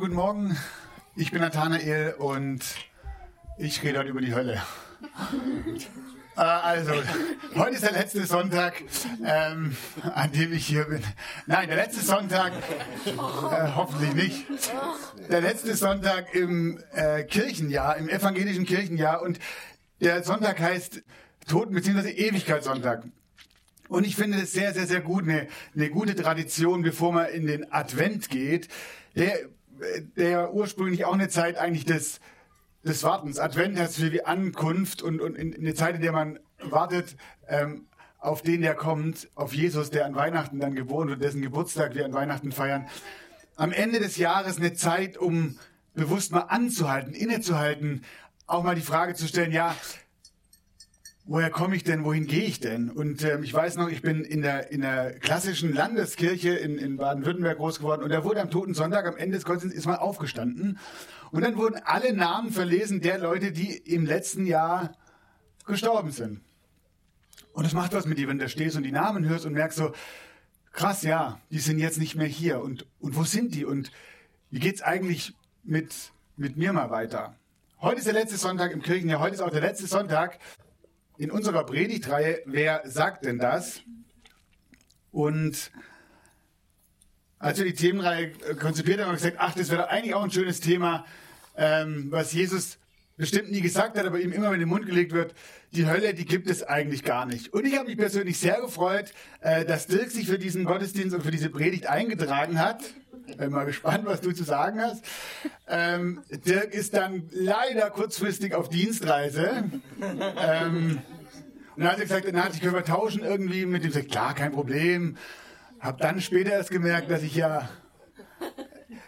Guten Morgen. Ich bin Nathanael und ich rede heute über die Hölle. Äh, also, heute ist der letzte Sonntag, ähm, an dem ich hier bin. Nein, der letzte Sonntag, äh, hoffentlich nicht. Der letzte Sonntag im äh, Kirchenjahr, im evangelischen Kirchenjahr. Und der Sonntag heißt Toten- bzw. Ewigkeitssonntag. Und ich finde es sehr, sehr, sehr gut, eine, eine gute Tradition, bevor man in den Advent geht, der, der ursprünglich auch eine Zeit eigentlich des, des Wartens. Advent heißt viel wie Ankunft und, und in, in eine Zeit, in der man wartet ähm, auf den, der kommt, auf Jesus, der an Weihnachten dann geboren wird, dessen Geburtstag wir an Weihnachten feiern. Am Ende des Jahres eine Zeit, um bewusst mal anzuhalten, innezuhalten, auch mal die Frage zu stellen, ja, woher komme ich denn, wohin gehe ich denn? Und ähm, ich weiß noch, ich bin in der, in der klassischen Landeskirche in, in Baden-Württemberg groß geworden und da wurde am Toten Sonntag, am Ende des Gottesdienstes, ist mal aufgestanden und dann wurden alle Namen verlesen der Leute, die im letzten Jahr gestorben sind. Und das macht was mit dir, wenn du da stehst und die Namen hörst und merkst so, krass, ja, die sind jetzt nicht mehr hier und, und wo sind die und wie geht's eigentlich mit, mit mir mal weiter? Heute ist der letzte Sonntag im Kirchenjahr, heute ist auch der letzte Sonntag in unserer Predigtreihe Wer sagt denn das? Und als wir die Themenreihe konzipiert haben, haben wir gesagt, ach, das wäre eigentlich auch ein schönes Thema, ähm, was Jesus bestimmt nie gesagt hat, aber ihm immer in den Mund gelegt wird, die Hölle, die gibt es eigentlich gar nicht. Und ich habe mich persönlich sehr gefreut, äh, dass Dirk sich für diesen Gottesdienst und für diese Predigt eingetragen hat. Bin mal gespannt, was du zu sagen hast. Ähm, Dirk ist dann leider kurzfristig auf Dienstreise. Ähm, und dann hat er gesagt, na, ich können wir tauschen irgendwie mit dem. Ich gesagt, klar, kein Problem. Hab dann später erst gemerkt, dass ich ja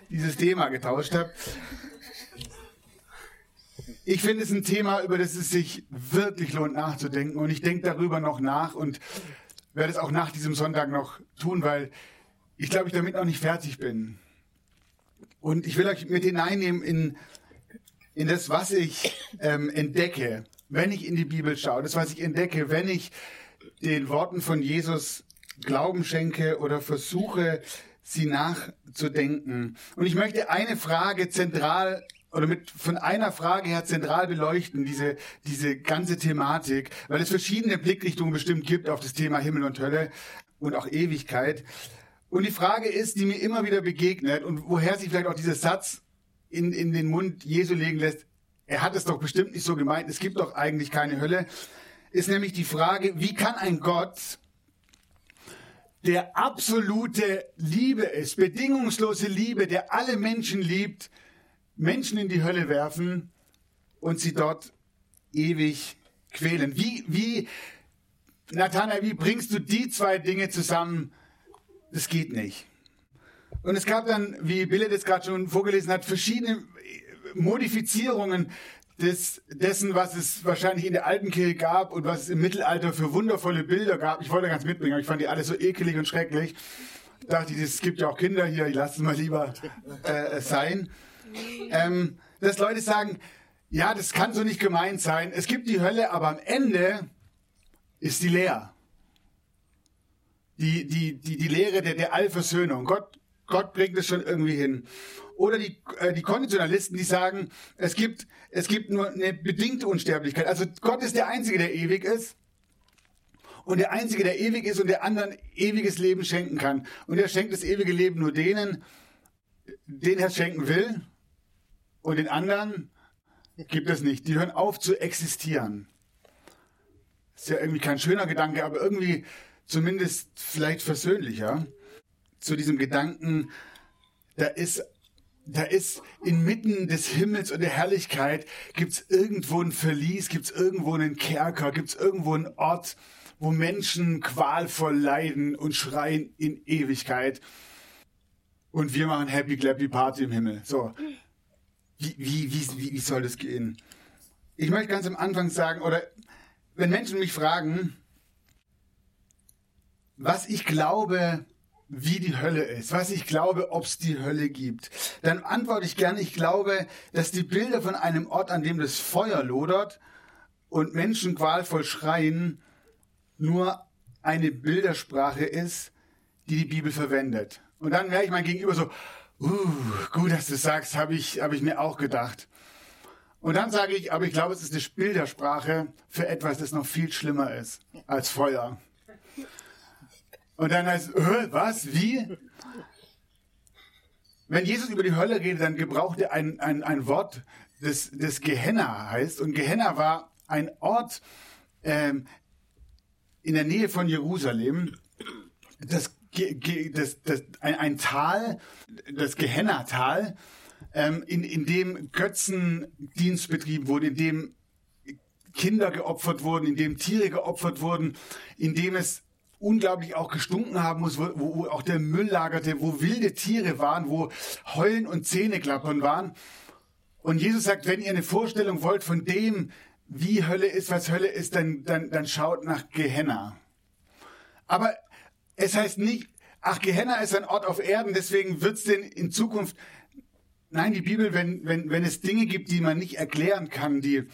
dieses Thema getauscht habe. Ich finde es ein Thema, über das es sich wirklich lohnt nachzudenken. Und ich denke darüber noch nach und werde es auch nach diesem Sonntag noch tun, weil ich glaube, ich damit noch nicht fertig bin. Und ich will euch mit hineinnehmen in, in das, was ich ähm, entdecke, wenn ich in die Bibel schaue. Das, was ich entdecke, wenn ich den Worten von Jesus Glauben schenke oder versuche, sie nachzudenken. Und ich möchte eine Frage zentral oder mit von einer Frage her zentral beleuchten, diese, diese ganze Thematik, weil es verschiedene Blickrichtungen bestimmt gibt auf das Thema Himmel und Hölle und auch Ewigkeit. Und die Frage ist, die mir immer wieder begegnet und woher sich vielleicht auch dieser Satz in, in den Mund Jesu legen lässt, er hat es doch bestimmt nicht so gemeint, es gibt doch eigentlich keine Hölle, ist nämlich die Frage, wie kann ein Gott, der absolute Liebe ist, bedingungslose Liebe, der alle Menschen liebt, Menschen in die Hölle werfen und sie dort ewig quälen. Wie, wie, Nathanael, wie bringst du die zwei Dinge zusammen? Das geht nicht. Und es gab dann, wie Bille das gerade schon vorgelesen hat, verschiedene Modifizierungen des, dessen, was es wahrscheinlich in der alten Kirche gab und was es im Mittelalter für wundervolle Bilder gab. Ich wollte ganz mitbringen, aber ich fand die alle so ekelig und schrecklich. Dachte ich, es gibt ja auch Kinder hier, ich lasse es mal lieber äh, sein. Ähm, dass Leute sagen, ja, das kann so nicht gemeint sein. Es gibt die Hölle, aber am Ende ist die leer. Die, die, die, die Lehre der, der Allversöhnung. Gott, Gott bringt es schon irgendwie hin. Oder die, äh, die Konditionalisten, die sagen, es gibt, es gibt nur eine bedingte Unsterblichkeit. Also Gott ist der Einzige, der ewig ist. Und der Einzige, der ewig ist und der anderen ewiges Leben schenken kann. Und er schenkt das ewige Leben nur denen, denen er schenken will. Und den anderen gibt es nicht. Die hören auf zu existieren. Ist ja irgendwie kein schöner Gedanke, aber irgendwie zumindest vielleicht versöhnlicher. Zu diesem Gedanken, da ist da ist inmitten des Himmels und der Herrlichkeit, gibt es irgendwo ein Verlies, gibt es irgendwo einen Kerker, gibt es irgendwo einen Ort, wo Menschen qualvoll leiden und schreien in Ewigkeit. Und wir machen Happy Clappy Party im Himmel. So. Wie, wie, wie, wie soll das gehen? Ich möchte ganz am Anfang sagen, oder wenn Menschen mich fragen, was ich glaube, wie die Hölle ist, was ich glaube, ob es die Hölle gibt, dann antworte ich gerne, ich glaube, dass die Bilder von einem Ort, an dem das Feuer lodert und Menschen qualvoll schreien, nur eine Bildersprache ist, die die Bibel verwendet. Und dann merke ich mein Gegenüber so, uh, gut, dass du sagst, habe ich, hab ich mir auch gedacht. Und dann sage ich, aber ich glaube, es ist eine Bildersprache für etwas, das noch viel schlimmer ist als Feuer. Und dann heißt, äh, was, wie? Wenn Jesus über die Hölle redet, dann gebraucht er ein, ein, ein Wort, das, das Gehenna heißt. Und Gehenna war ein Ort ähm, in der Nähe von Jerusalem, das, das, das, ein, ein Tal, das Gehenna-Tal, ähm, in, in dem Götzendienst betrieben wurde, in dem Kinder geopfert wurden, in dem Tiere geopfert wurden, in dem es unglaublich auch gestunken haben muss, wo, wo auch der Müll lagerte, wo wilde Tiere waren, wo Heulen und Zähneklappern waren. Und Jesus sagt, wenn ihr eine Vorstellung wollt von dem, wie Hölle ist, was Hölle ist, dann, dann, dann schaut nach Gehenna. Aber es heißt nicht, ach, Gehenna ist ein Ort auf Erden, deswegen wird es denn in Zukunft. Nein, die Bibel, wenn, wenn, wenn es Dinge gibt, die man nicht erklären kann, die,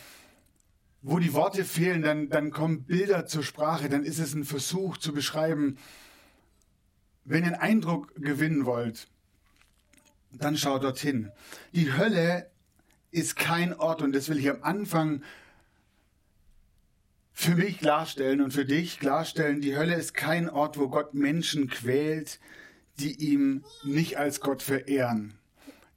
wo die Worte fehlen, dann, dann kommen Bilder zur Sprache, dann ist es ein Versuch zu beschreiben. Wenn ihr einen Eindruck gewinnen wollt, dann schaut dorthin. Die Hölle ist kein Ort, und das will ich am Anfang für mich klarstellen und für dich klarstellen, die Hölle ist kein Ort, wo Gott Menschen quält, die ihm nicht als Gott verehren.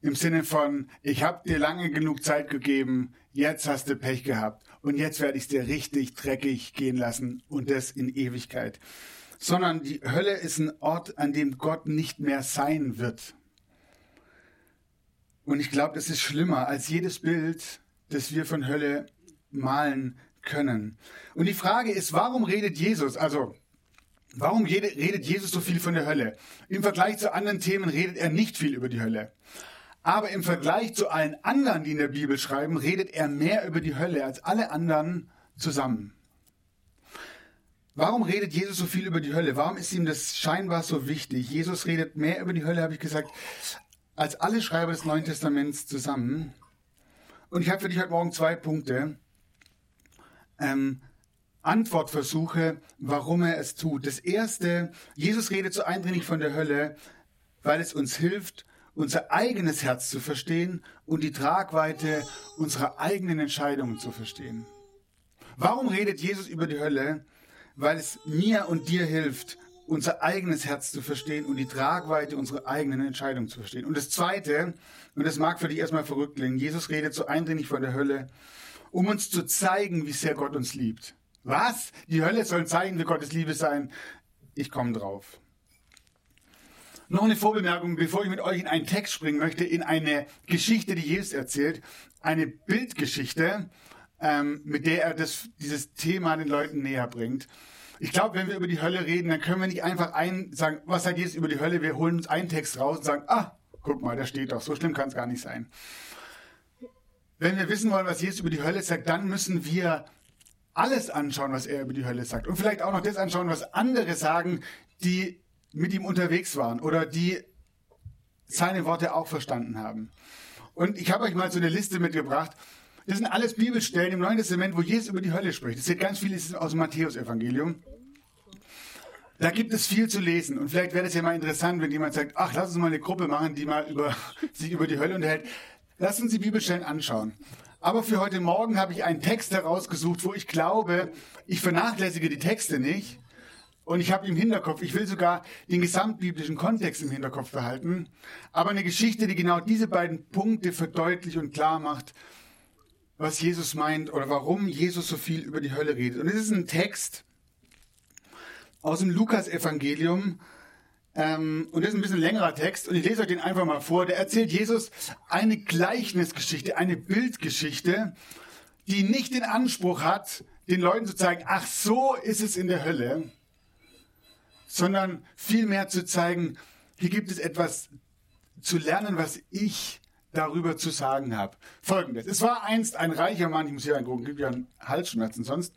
Im Sinne von, ich habe dir lange genug Zeit gegeben, jetzt hast du Pech gehabt und jetzt werde ich es dir richtig dreckig gehen lassen und das in Ewigkeit. Sondern die Hölle ist ein Ort, an dem Gott nicht mehr sein wird. Und ich glaube, das ist schlimmer als jedes Bild, das wir von Hölle malen können. Und die Frage ist, warum redet Jesus, also warum redet Jesus so viel von der Hölle? Im Vergleich zu anderen Themen redet er nicht viel über die Hölle. Aber im Vergleich zu allen anderen, die in der Bibel schreiben, redet er mehr über die Hölle als alle anderen zusammen. Warum redet Jesus so viel über die Hölle? Warum ist ihm das scheinbar so wichtig? Jesus redet mehr über die Hölle, habe ich gesagt, als alle Schreiber des Neuen Testaments zusammen. Und ich habe für dich heute Morgen zwei Punkte. Ähm, Antwortversuche, warum er es tut. Das erste, Jesus redet so eindringlich von der Hölle, weil es uns hilft, unser eigenes Herz zu verstehen und die Tragweite unserer eigenen Entscheidungen zu verstehen. Warum redet Jesus über die Hölle? Weil es mir und dir hilft, unser eigenes Herz zu verstehen und die Tragweite unserer eigenen Entscheidungen zu verstehen. Und das Zweite, und das mag für dich erstmal verrückt klingen, Jesus redet so eindringlich von der Hölle, um uns zu zeigen, wie sehr Gott uns liebt. Was? Die Hölle soll zeigen, wie Gottes Liebe sein? Ich komme drauf. Noch eine Vorbemerkung, bevor ich mit euch in einen Text springen möchte, in eine Geschichte, die Jesus erzählt, eine Bildgeschichte, ähm, mit der er das, dieses Thema den Leuten näher bringt. Ich glaube, wenn wir über die Hölle reden, dann können wir nicht einfach ein sagen, was sagt Jesus über die Hölle? Wir holen uns einen Text raus und sagen, ah, guck mal, da steht doch, so schlimm kann es gar nicht sein. Wenn wir wissen wollen, was Jesus über die Hölle sagt, dann müssen wir alles anschauen, was er über die Hölle sagt. Und vielleicht auch noch das anschauen, was andere sagen, die mit ihm unterwegs waren oder die seine Worte auch verstanden haben. Und ich habe euch mal so eine Liste mitgebracht. Das sind alles Bibelstellen im Neuen Testament, wo Jesus über die Hölle spricht. Das sind ganz viele aus dem Matthäus-Evangelium. Da gibt es viel zu lesen. Und vielleicht wäre es ja mal interessant, wenn jemand sagt, ach, lass uns mal eine Gruppe machen, die mal über, sich über die Hölle unterhält. Lass uns die Bibelstellen anschauen. Aber für heute Morgen habe ich einen Text herausgesucht, wo ich glaube, ich vernachlässige die Texte nicht, und ich habe im Hinterkopf, ich will sogar den gesamtbiblischen Kontext im Hinterkopf behalten, aber eine Geschichte, die genau diese beiden Punkte verdeutlicht und klar macht, was Jesus meint oder warum Jesus so viel über die Hölle redet. Und es ist ein Text aus dem Lukas-Evangelium Ähm, und das ist ein bisschen längerer Text und ich lese euch den einfach mal vor. Der erzählt Jesus eine Gleichnisgeschichte, eine Bildgeschichte, die nicht den Anspruch hat, den Leuten zu zeigen, ach so ist es in der Hölle, sondern vielmehr zu zeigen, hier gibt es etwas zu lernen, was ich darüber zu sagen habe. Folgendes. Es war einst ein reicher Mann, ich muss hier angucken, gibt ja Halsschmerzen sonst.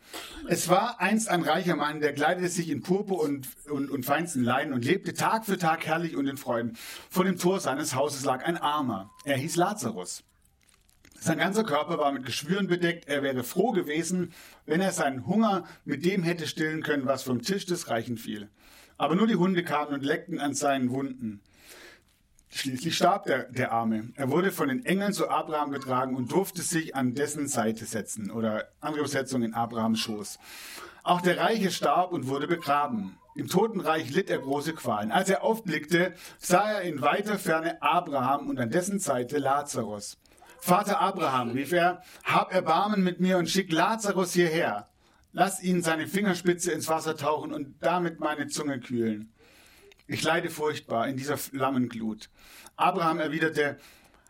Es war einst ein reicher Mann, der kleidete sich in Purpur und, und, und feinsten Leiden und lebte Tag für Tag herrlich und in Freuden. Vor dem Tor seines Hauses lag ein Armer. Er hieß Lazarus. Sein ganzer Körper war mit Geschwüren bedeckt. Er wäre froh gewesen, wenn er seinen Hunger mit dem hätte stillen können, was vom Tisch des Reichen fiel. Aber nur die Hunde kamen und leckten an seinen Wunden. Schließlich starb der, der Arme. Er wurde von den Engeln zu Abraham getragen und durfte sich an dessen Seite setzen oder andere Übersetzung in Abrahams Schoß. Auch der Reiche starb und wurde begraben. Im Totenreich litt er große Qualen. Als er aufblickte, sah er in weiter Ferne Abraham und an dessen Seite Lazarus. Vater Abraham, rief er, hab Erbarmen mit mir und schick Lazarus hierher. Lass ihn seine Fingerspitze ins Wasser tauchen und damit meine Zunge kühlen. Ich leide furchtbar in dieser Flammenglut. Abraham erwiderte,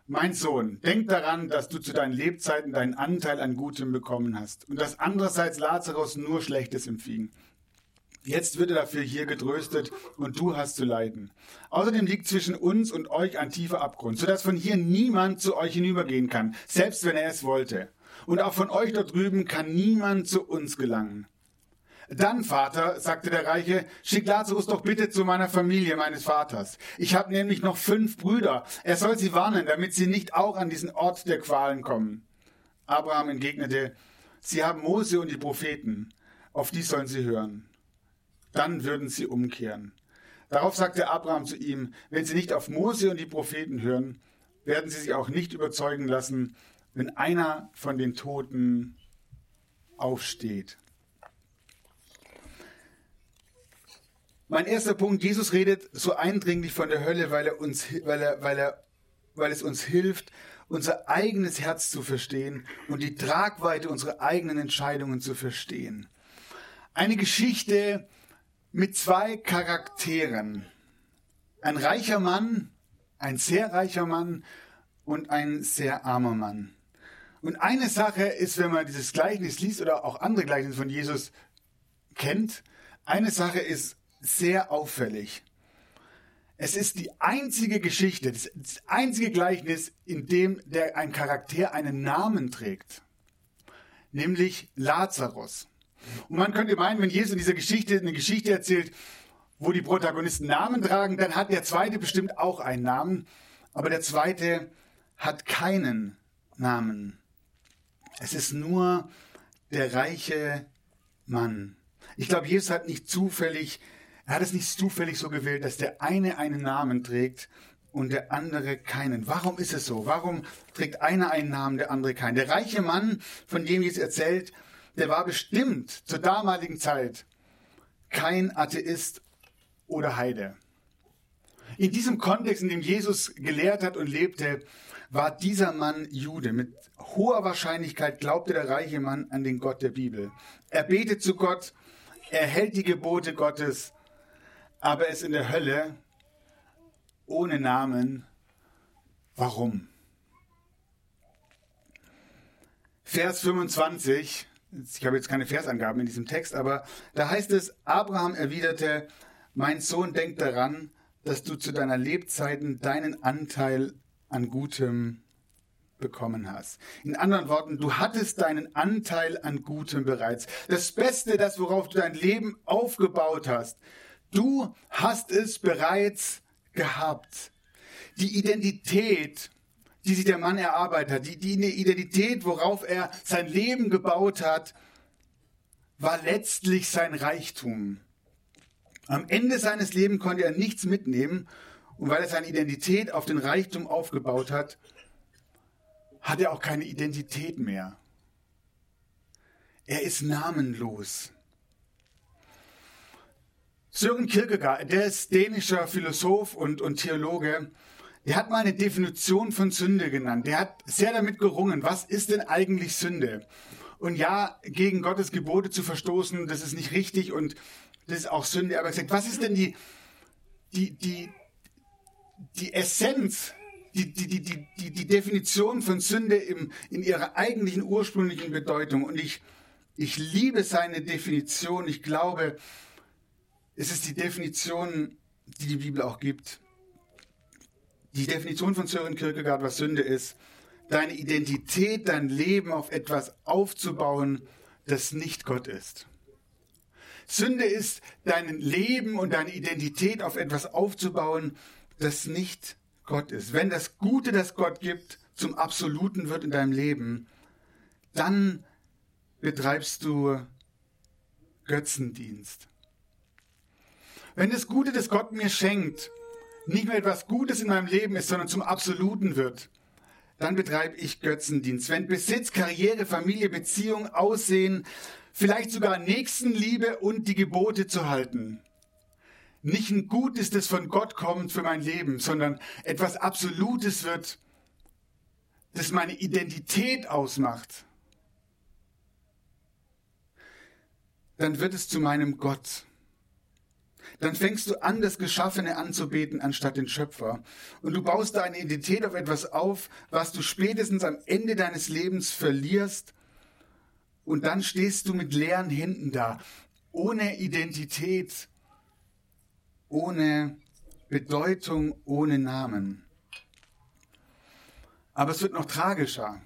mein Sohn, denk daran, dass du zu deinen Lebzeiten deinen Anteil an Gutem bekommen hast und dass andererseits Lazarus nur Schlechtes empfing. Jetzt wird er dafür hier getröstet und du hast zu leiden. Außerdem liegt zwischen uns und euch ein tiefer Abgrund, sodass von hier niemand zu euch hinübergehen kann, selbst wenn er es wollte. Und auch von euch dort drüben kann niemand zu uns gelangen. Dann, Vater, sagte der Reiche, schick Lazarus doch bitte zu meiner Familie meines Vaters. Ich habe nämlich noch fünf Brüder. Er soll sie warnen, damit sie nicht auch an diesen Ort der Qualen kommen. Abraham entgegnete, Sie haben Mose und die Propheten, auf die sollen sie hören. Dann würden sie umkehren. Darauf sagte Abraham zu ihm, wenn sie nicht auf Mose und die Propheten hören, werden sie sich auch nicht überzeugen lassen, wenn einer von den Toten aufsteht. Mein erster Punkt, Jesus redet so eindringlich von der Hölle, weil er uns, weil er, weil er, weil es uns hilft, unser eigenes Herz zu verstehen und die Tragweite unserer eigenen Entscheidungen zu verstehen. Eine Geschichte mit zwei Charakteren. Ein reicher Mann, ein sehr reicher Mann und ein sehr armer Mann. Und eine Sache ist, wenn man dieses Gleichnis liest oder auch andere Gleichnisse von Jesus kennt, eine Sache ist sehr auffällig. Es ist die einzige Geschichte, das einzige Gleichnis, in dem der ein Charakter einen Namen trägt, nämlich Lazarus. Und man könnte meinen, wenn Jesus in dieser Geschichte eine Geschichte erzählt, wo die Protagonisten Namen tragen, dann hat der zweite bestimmt auch einen Namen, aber der zweite hat keinen Namen. Es ist nur der reiche Mann. Ich glaube, Jesus hat nicht zufällig er hat es nicht zufällig so gewählt, dass der eine einen Namen trägt und der andere keinen. Warum ist es so? Warum trägt einer einen Namen, der andere keinen? Der reiche Mann, von dem Jesus erzählt, der war bestimmt zur damaligen Zeit kein Atheist oder Heide. In diesem Kontext, in dem Jesus gelehrt hat und lebte, war dieser Mann Jude. Mit hoher Wahrscheinlichkeit glaubte der reiche Mann an den Gott der Bibel. Er betet zu Gott, er hält die Gebote Gottes aber ist in der Hölle ohne Namen. Warum? Vers 25, ich habe jetzt keine Versangaben in diesem Text, aber da heißt es, Abraham erwiderte, mein Sohn, denk daran, dass du zu deiner Lebzeiten deinen Anteil an Gutem bekommen hast. In anderen Worten, du hattest deinen Anteil an Gutem bereits. Das Beste, das worauf du dein Leben aufgebaut hast, Du hast es bereits gehabt. Die Identität, die sich der Mann erarbeitet hat, die, die Identität, worauf er sein Leben gebaut hat, war letztlich sein Reichtum. Am Ende seines Lebens konnte er nichts mitnehmen und weil er seine Identität auf den Reichtum aufgebaut hat, hat er auch keine Identität mehr. Er ist namenlos. Sören Kierkegaard, der ist dänischer Philosoph und, und Theologe, der hat mal eine Definition von Sünde genannt. Der hat sehr damit gerungen, was ist denn eigentlich Sünde? Und ja, gegen Gottes Gebote zu verstoßen, das ist nicht richtig und das ist auch Sünde. Aber er sagt, was ist denn die, die, die, die Essenz, die, die, die, die, die Definition von Sünde im, in ihrer eigentlichen ursprünglichen Bedeutung. Und ich, ich liebe seine Definition. Ich glaube, es ist die Definition, die die Bibel auch gibt. Die Definition von Sören Kierkegaard, was Sünde ist, deine Identität, dein Leben auf etwas aufzubauen, das nicht Gott ist. Sünde ist, dein Leben und deine Identität auf etwas aufzubauen, das nicht Gott ist. Wenn das Gute, das Gott gibt, zum Absoluten wird in deinem Leben, dann betreibst du Götzendienst. Wenn das Gute, das Gott mir schenkt, nicht mehr etwas Gutes in meinem Leben ist, sondern zum Absoluten wird, dann betreibe ich Götzendienst. Wenn Besitz, Karriere, Familie, Beziehung, Aussehen, vielleicht sogar Nächstenliebe und die Gebote zu halten, nicht ein Gutes, das von Gott kommt für mein Leben, sondern etwas Absolutes wird, das meine Identität ausmacht, dann wird es zu meinem Gott dann fängst du an, das Geschaffene anzubeten anstatt den Schöpfer. Und du baust deine Identität auf etwas auf, was du spätestens am Ende deines Lebens verlierst. Und dann stehst du mit leeren Händen da, ohne Identität, ohne Bedeutung, ohne Namen. Aber es wird noch tragischer.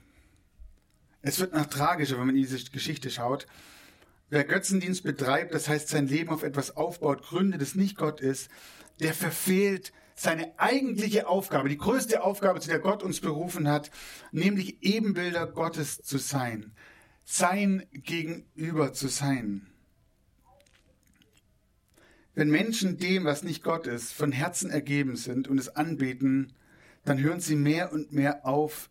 Es wird noch tragischer, wenn man in diese Geschichte schaut. Wer Götzendienst betreibt, das heißt sein Leben auf etwas aufbaut, gründet, das nicht Gott ist, der verfehlt seine eigentliche Aufgabe, die größte Aufgabe, zu der Gott uns berufen hat, nämlich Ebenbilder Gottes zu sein, sein Gegenüber zu sein. Wenn Menschen dem, was nicht Gott ist, von Herzen ergeben sind und es anbeten, dann hören sie mehr und mehr auf,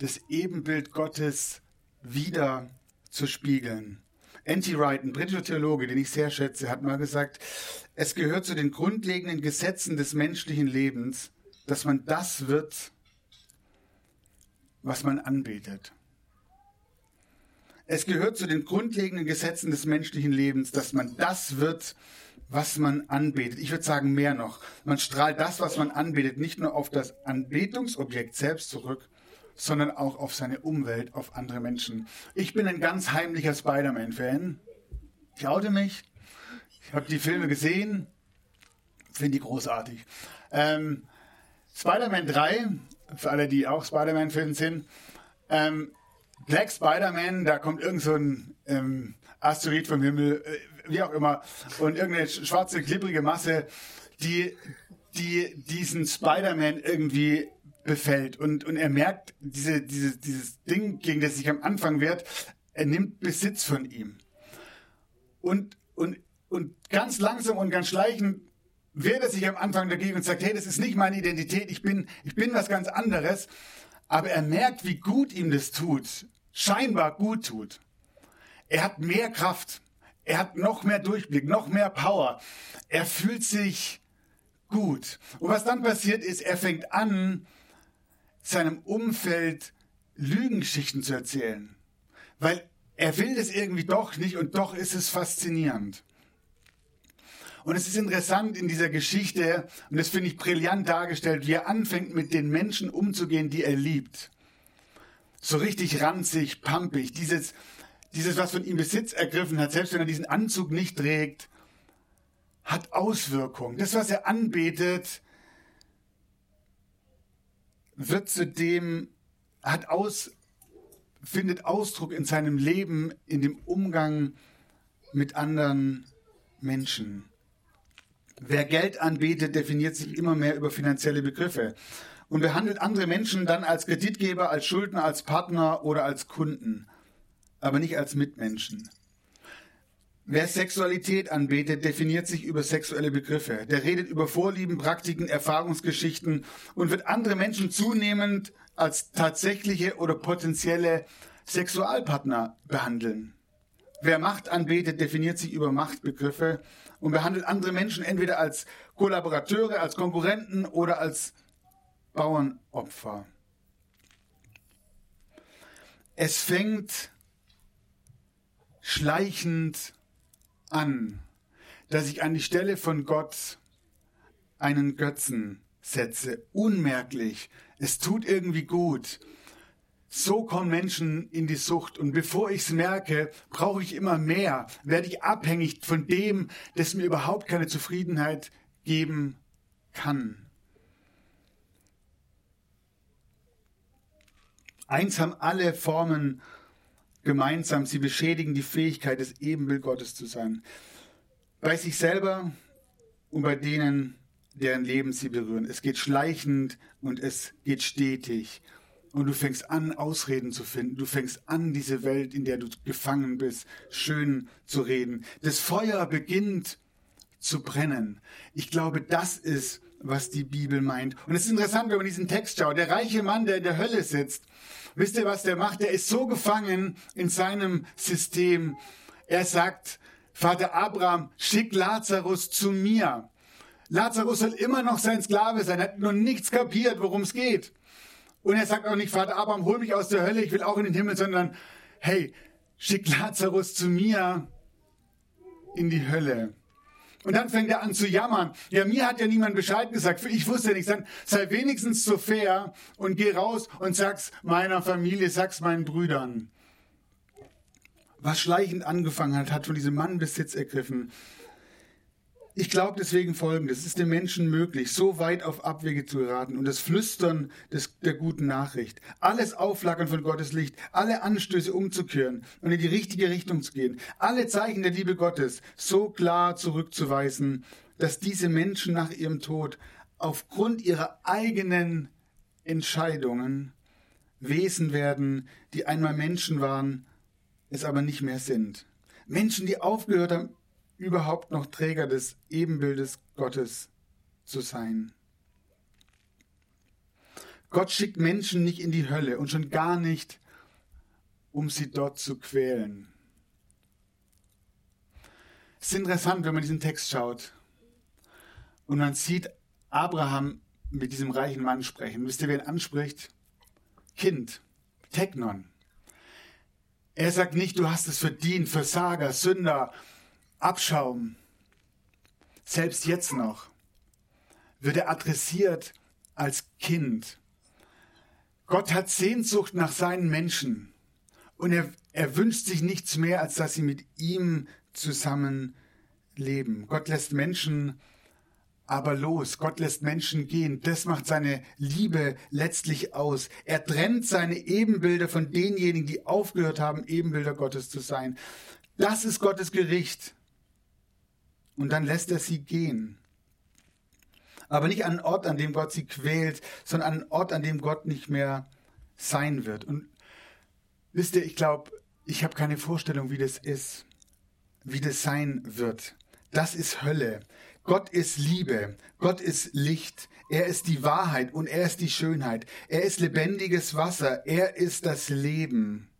das Ebenbild Gottes wieder zu spiegeln. N.T. Wright, ein britischer Theologe, den ich sehr schätze, hat mal gesagt, es gehört zu den grundlegenden Gesetzen des menschlichen Lebens, dass man das wird, was man anbetet. Es gehört zu den grundlegenden Gesetzen des menschlichen Lebens, dass man das wird, was man anbetet. Ich würde sagen mehr noch. Man strahlt das, was man anbetet, nicht nur auf das Anbetungsobjekt selbst zurück, sondern auch auf seine Umwelt, auf andere Menschen. Ich bin ein ganz heimlicher Spider-Man-Fan. Ich oute mich. Ich habe die Filme gesehen. Finde die großartig. Ähm, Spider-Man 3, für alle, die auch Spider-Man-Fans sind. Ähm, Black Spider-Man, da kommt irgend so ein ähm, Asteroid vom Himmel, äh, wie auch immer, und irgendeine schwarze, klipprige Masse, die, die diesen Spider-Man irgendwie befällt. Und, und er merkt, diese, diese, dieses Ding, gegen das sich am Anfang wehrt, er nimmt Besitz von ihm. Und, und, und ganz langsam und ganz schleichend wehrt er sich am Anfang dagegen und sagt, hey, das ist nicht meine Identität, ich bin, ich bin was ganz anderes. Aber er merkt, wie gut ihm das tut, scheinbar gut tut. Er hat mehr Kraft. Er hat noch mehr Durchblick, noch mehr Power. Er fühlt sich gut. Und was dann passiert ist, er fängt an, seinem Umfeld Lügengeschichten zu erzählen. Weil er will das irgendwie doch nicht und doch ist es faszinierend. Und es ist interessant in dieser Geschichte, und das finde ich brillant dargestellt, wie er anfängt, mit den Menschen umzugehen, die er liebt. So richtig ranzig, pampig, dieses, dieses, was von ihm Besitz ergriffen hat, selbst wenn er diesen Anzug nicht trägt, hat Auswirkungen. Das, was er anbetet, wird zudem, hat aus, findet Ausdruck in seinem Leben, in dem Umgang mit anderen Menschen. Wer Geld anbietet, definiert sich immer mehr über finanzielle Begriffe und behandelt andere Menschen dann als Kreditgeber, als Schuldner, als Partner oder als Kunden, aber nicht als Mitmenschen. Wer Sexualität anbetet, definiert sich über sexuelle Begriffe. Der redet über Vorlieben, Praktiken, Erfahrungsgeschichten und wird andere Menschen zunehmend als tatsächliche oder potenzielle Sexualpartner behandeln. Wer Macht anbetet, definiert sich über Machtbegriffe und behandelt andere Menschen entweder als Kollaborateure, als Konkurrenten oder als Bauernopfer. Es fängt schleichend an, dass ich an die Stelle von Gott einen Götzen setze, unmerklich, es tut irgendwie gut. So kommen Menschen in die Sucht und bevor ich es merke, brauche ich immer mehr, werde ich abhängig von dem, das mir überhaupt keine Zufriedenheit geben kann. Eins haben alle Formen gemeinsam, sie beschädigen die Fähigkeit, das Ebenbild Gottes zu sein. Bei sich selber und bei denen, deren Leben sie berühren. Es geht schleichend und es geht stetig. Und du fängst an, Ausreden zu finden. Du fängst an, diese Welt, in der du gefangen bist, schön zu reden. Das Feuer beginnt zu brennen. Ich glaube, das ist, was die Bibel meint. Und es ist interessant, wenn man diesen Text schaut. Der reiche Mann, der in der Hölle sitzt, Wisst ihr, was der macht? Der ist so gefangen in seinem System. Er sagt, Vater Abraham, schick Lazarus zu mir. Lazarus soll immer noch sein Sklave sein, er hat noch nichts kapiert, worum es geht. Und er sagt auch nicht, Vater Abraham, hol mich aus der Hölle, ich will auch in den Himmel, sondern, hey, schick Lazarus zu mir in die Hölle. Und dann fängt er an zu jammern. Ja, mir hat ja niemand Bescheid gesagt. Ich wusste ja nichts. Dann sei wenigstens so fair und geh raus und sag's meiner Familie, sag's meinen Brüdern. Was schleichend angefangen hat, hat von diesem Mann Besitz ergriffen. Ich glaube deswegen folgendes, es ist dem Menschen möglich, so weit auf Abwege zu geraten und das Flüstern des, der guten Nachricht, alles Auflackern von Gottes Licht, alle Anstöße umzukehren und in die richtige Richtung zu gehen, alle Zeichen der Liebe Gottes so klar zurückzuweisen, dass diese Menschen nach ihrem Tod aufgrund ihrer eigenen Entscheidungen Wesen werden, die einmal Menschen waren, es aber nicht mehr sind. Menschen, die aufgehört haben, überhaupt noch Träger des Ebenbildes Gottes zu sein. Gott schickt Menschen nicht in die Hölle und schon gar nicht, um sie dort zu quälen. Es ist interessant, wenn man diesen Text schaut und man sieht Abraham mit diesem reichen Mann sprechen. Wisst ihr, wer ihn anspricht? Kind, Technon. Er sagt nicht, du hast es verdient, Versager, Sünder, Abschaum, selbst jetzt noch, wird er adressiert als Kind. Gott hat Sehnsucht nach seinen Menschen und er, er wünscht sich nichts mehr, als dass sie mit ihm zusammen leben. Gott lässt Menschen aber los. Gott lässt Menschen gehen. Das macht seine Liebe letztlich aus. Er trennt seine Ebenbilder von denjenigen, die aufgehört haben, Ebenbilder Gottes zu sein. Das ist Gottes Gericht und dann lässt er sie gehen. Aber nicht an einen Ort, an dem Gott sie quält, sondern an einen Ort, an dem Gott nicht mehr sein wird. Und wisst ihr, ich glaube, ich habe keine Vorstellung, wie das ist, wie das sein wird. Das ist Hölle. Gott ist Liebe, Gott ist Licht, er ist die Wahrheit und er ist die Schönheit, er ist lebendiges Wasser, er ist das Leben.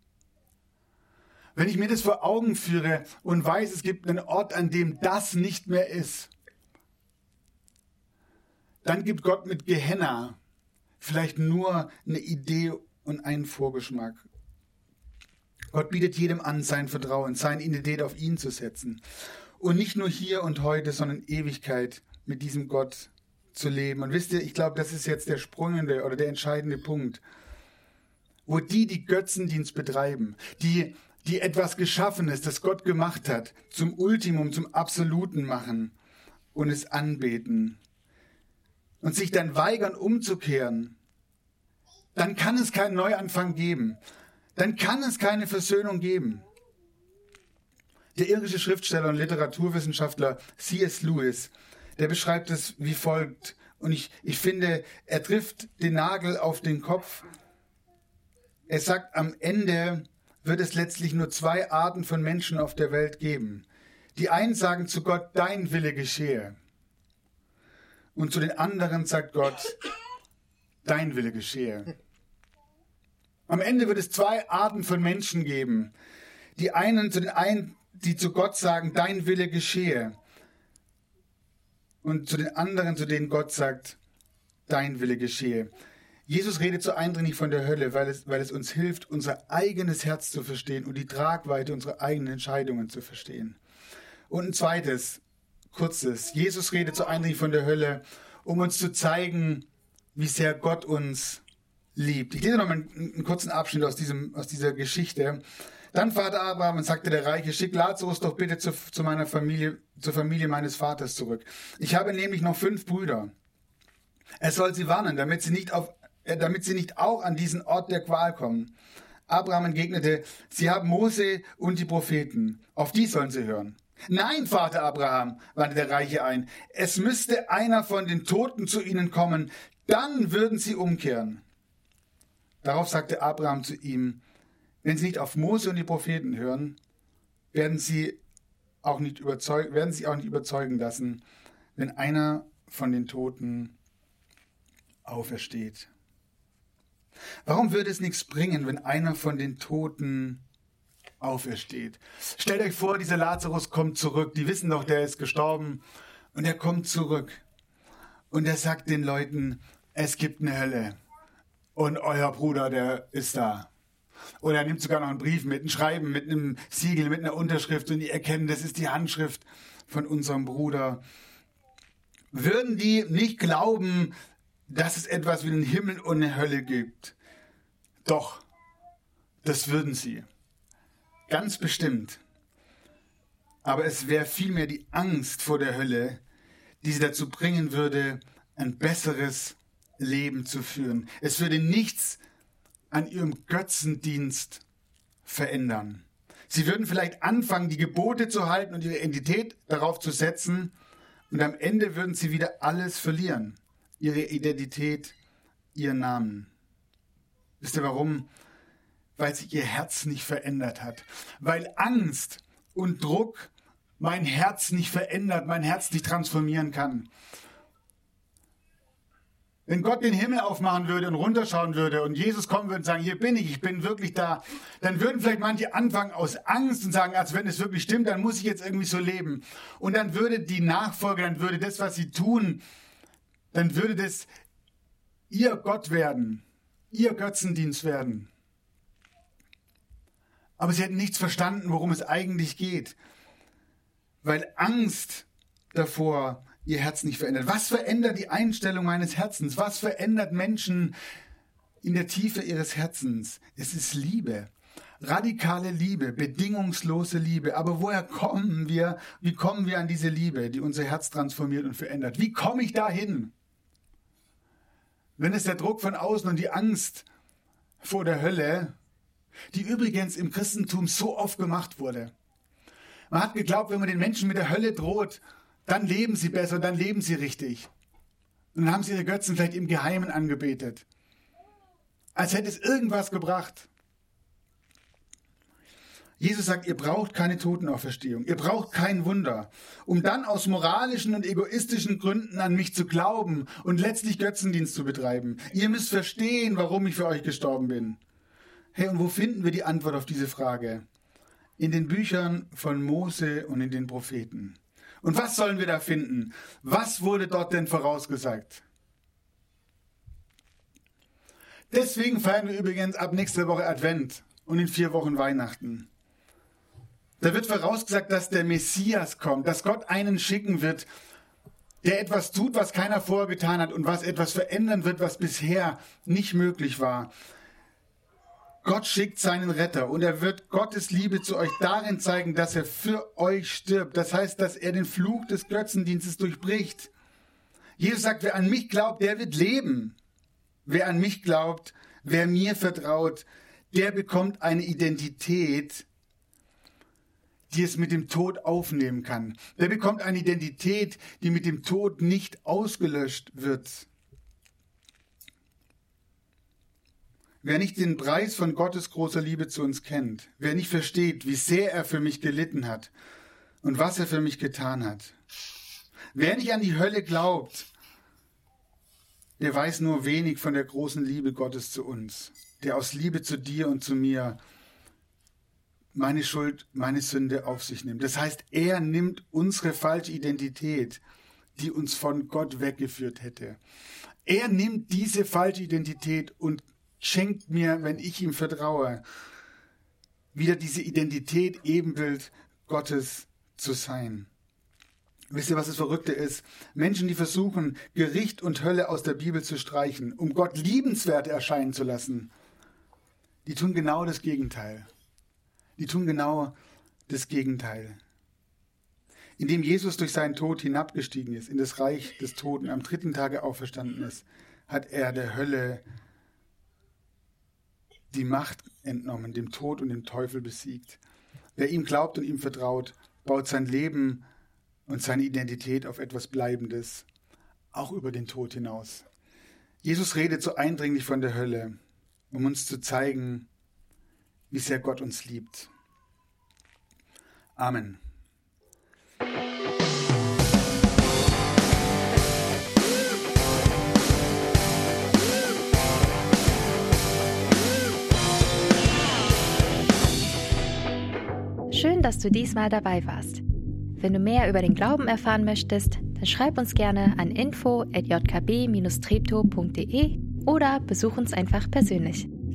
Wenn ich mir das vor Augen führe und weiß, es gibt einen Ort, an dem das nicht mehr ist, dann gibt Gott mit Gehenna vielleicht nur eine Idee und einen Vorgeschmack. Gott bietet jedem an, sein Vertrauen, seine Identität auf ihn zu setzen. Und nicht nur hier und heute, sondern Ewigkeit mit diesem Gott zu leben. Und wisst ihr, ich glaube, das ist jetzt der sprungende oder der entscheidende Punkt, wo die, die Götzendienst betreiben, die die etwas Geschaffenes, das Gott gemacht hat, zum Ultimum, zum Absoluten machen und es anbeten und sich dann weigern umzukehren, dann kann es keinen Neuanfang geben. Dann kann es keine Versöhnung geben. Der irische Schriftsteller und Literaturwissenschaftler C.S. Lewis, der beschreibt es wie folgt. Und ich, ich finde, er trifft den Nagel auf den Kopf. Er sagt, am Ende wird es letztlich nur zwei Arten von Menschen auf der Welt geben. Die einen sagen zu Gott, dein Wille geschehe. Und zu den anderen sagt Gott, dein Wille geschehe. Am Ende wird es zwei Arten von Menschen geben. Die einen zu den einen, die zu Gott sagen, dein Wille geschehe. Und zu den anderen, zu denen Gott sagt, dein Wille geschehe. Jesus redet so eindringlich von der Hölle, weil es, weil es uns hilft, unser eigenes Herz zu verstehen und die Tragweite unserer eigenen Entscheidungen zu verstehen. Und ein zweites, kurzes. Jesus redet so eindringlich von der Hölle, um uns zu zeigen, wie sehr Gott uns liebt. Ich lese noch mal einen, einen kurzen Abschnitt aus, diesem, aus dieser Geschichte. Dann Vater Abraham und sagte der Reiche, schick Lazarus doch bitte zu, zu meiner Familie, zur Familie meines Vaters zurück. Ich habe nämlich noch fünf Brüder. Er soll sie warnen, damit sie nicht auf, damit sie nicht auch an diesen Ort der Qual kommen. Abraham entgegnete, sie haben Mose und die Propheten. Auf die sollen sie hören. Nein, Vater Abraham, wandte der Reiche ein. Es müsste einer von den Toten zu ihnen kommen, dann würden sie umkehren. Darauf sagte Abraham zu ihm, wenn sie nicht auf Mose und die Propheten hören, werden sie auch nicht überzeugen, werden sie auch nicht überzeugen lassen, wenn einer von den Toten aufersteht. Warum würde es nichts bringen, wenn einer von den Toten aufersteht? Stellt euch vor, dieser Lazarus kommt zurück. Die wissen doch, der ist gestorben. Und er kommt zurück. Und er sagt den Leuten, es gibt eine Hölle. Und euer Bruder, der ist da. Oder er nimmt sogar noch einen Brief mit, ein Schreiben mit einem Siegel, mit einer Unterschrift und die erkennen, das ist die Handschrift von unserem Bruder. Würden die nicht glauben, dass es etwas wie einen Himmel und eine Hölle gibt? Doch, das würden sie. Ganz bestimmt. Aber es wäre vielmehr die Angst vor der Hölle, die sie dazu bringen würde, ein besseres Leben zu führen. Es würde nichts an ihrem Götzendienst verändern. Sie würden vielleicht anfangen, die Gebote zu halten und ihre Identität darauf zu setzen, und am Ende würden sie wieder alles verlieren. Ihre Identität, ihren Namen. Wisst ihr warum? Weil sich ihr Herz nicht verändert hat. Weil Angst und Druck mein Herz nicht verändert, mein Herz nicht transformieren kann. Wenn Gott den Himmel aufmachen würde und runterschauen würde und Jesus kommen würde und sagen, hier bin ich, ich bin wirklich da, dann würden vielleicht manche anfangen aus Angst und sagen, als wenn es wirklich stimmt, dann muss ich jetzt irgendwie so leben. Und dann würde die Nachfolge, dann würde das, was sie tun, dann würde das ihr Gott werden, ihr Götzendienst werden. Aber sie hätten nichts verstanden, worum es eigentlich geht, weil Angst davor ihr Herz nicht verändert? Was verändert die Einstellung meines Herzens? Was verändert Menschen in der Tiefe ihres Herzens? Es ist Liebe. Radikale Liebe, bedingungslose Liebe. Aber woher kommen wir? Wie kommen wir an diese Liebe, die unser Herz transformiert und verändert? Wie komme ich dahin? Wenn es der Druck von außen und die Angst vor der Hölle, die übrigens im Christentum so oft gemacht wurde. Man hat geglaubt, wenn man den Menschen mit der Hölle droht, dann leben sie besser, dann leben sie richtig. Und dann haben sie ihre Götzen vielleicht im Geheimen angebetet. Als hätte es irgendwas gebracht. Jesus sagt, ihr braucht keine Totenauferstehung, ihr braucht kein Wunder, um dann aus moralischen und egoistischen Gründen an mich zu glauben und letztlich Götzendienst zu betreiben. Ihr müsst verstehen, warum ich für euch gestorben bin. Hey, und wo finden wir die Antwort auf diese Frage? In den Büchern von Mose und in den Propheten. Und was sollen wir da finden? Was wurde dort denn vorausgesagt? Deswegen feiern wir übrigens ab nächster Woche Advent und in vier Wochen Weihnachten. Da wird vorausgesagt, dass der Messias kommt, dass Gott einen schicken wird, der etwas tut, was keiner vorgetan hat und was etwas verändern wird, was bisher nicht möglich war. Gott schickt seinen Retter und er wird Gottes Liebe zu euch darin zeigen, dass er für euch stirbt. Das heißt, dass er den Fluch des Götzendienstes durchbricht. Jesus sagt, wer an mich glaubt, der wird leben. Wer an mich glaubt, wer mir vertraut, der bekommt eine Identität, die es mit dem Tod aufnehmen kann. Der bekommt eine Identität, die mit dem Tod nicht ausgelöscht wird. Wer nicht den Preis von Gottes großer Liebe zu uns kennt, wer nicht versteht, wie sehr er für mich gelitten hat und was er für mich getan hat, wer nicht an die Hölle glaubt, der weiß nur wenig von der großen Liebe Gottes zu uns, der aus Liebe zu dir und zu mir meine Schuld, meine Sünde auf sich nimmt. Das heißt, er nimmt unsere falsche Identität, die uns von Gott weggeführt hätte. Er nimmt diese falsche Identität und schenkt mir, wenn ich ihm vertraue, wieder diese Identität, Ebenbild Gottes zu sein. Wisst ihr, was das Verrückte ist? Menschen, die versuchen, Gericht und Hölle aus der Bibel zu streichen, um Gott liebenswert erscheinen zu lassen, die tun genau das Gegenteil. Die tun genau das Gegenteil. Indem Jesus durch seinen Tod hinabgestiegen ist in das Reich des Toten, am dritten Tage auferstanden ist, hat er der Hölle die Macht entnommen, dem Tod und dem Teufel besiegt. Wer ihm glaubt und ihm vertraut, baut sein Leben und seine Identität auf etwas Bleibendes, auch über den Tod hinaus. Jesus redet so eindringlich von der Hölle, um uns zu zeigen, wie sehr Gott uns liebt. Amen. Schön, dass du diesmal dabei warst. Wenn du mehr über den Glauben erfahren möchtest, dann schreib uns gerne an info@jkb-treptow.de oder besuch uns einfach persönlich.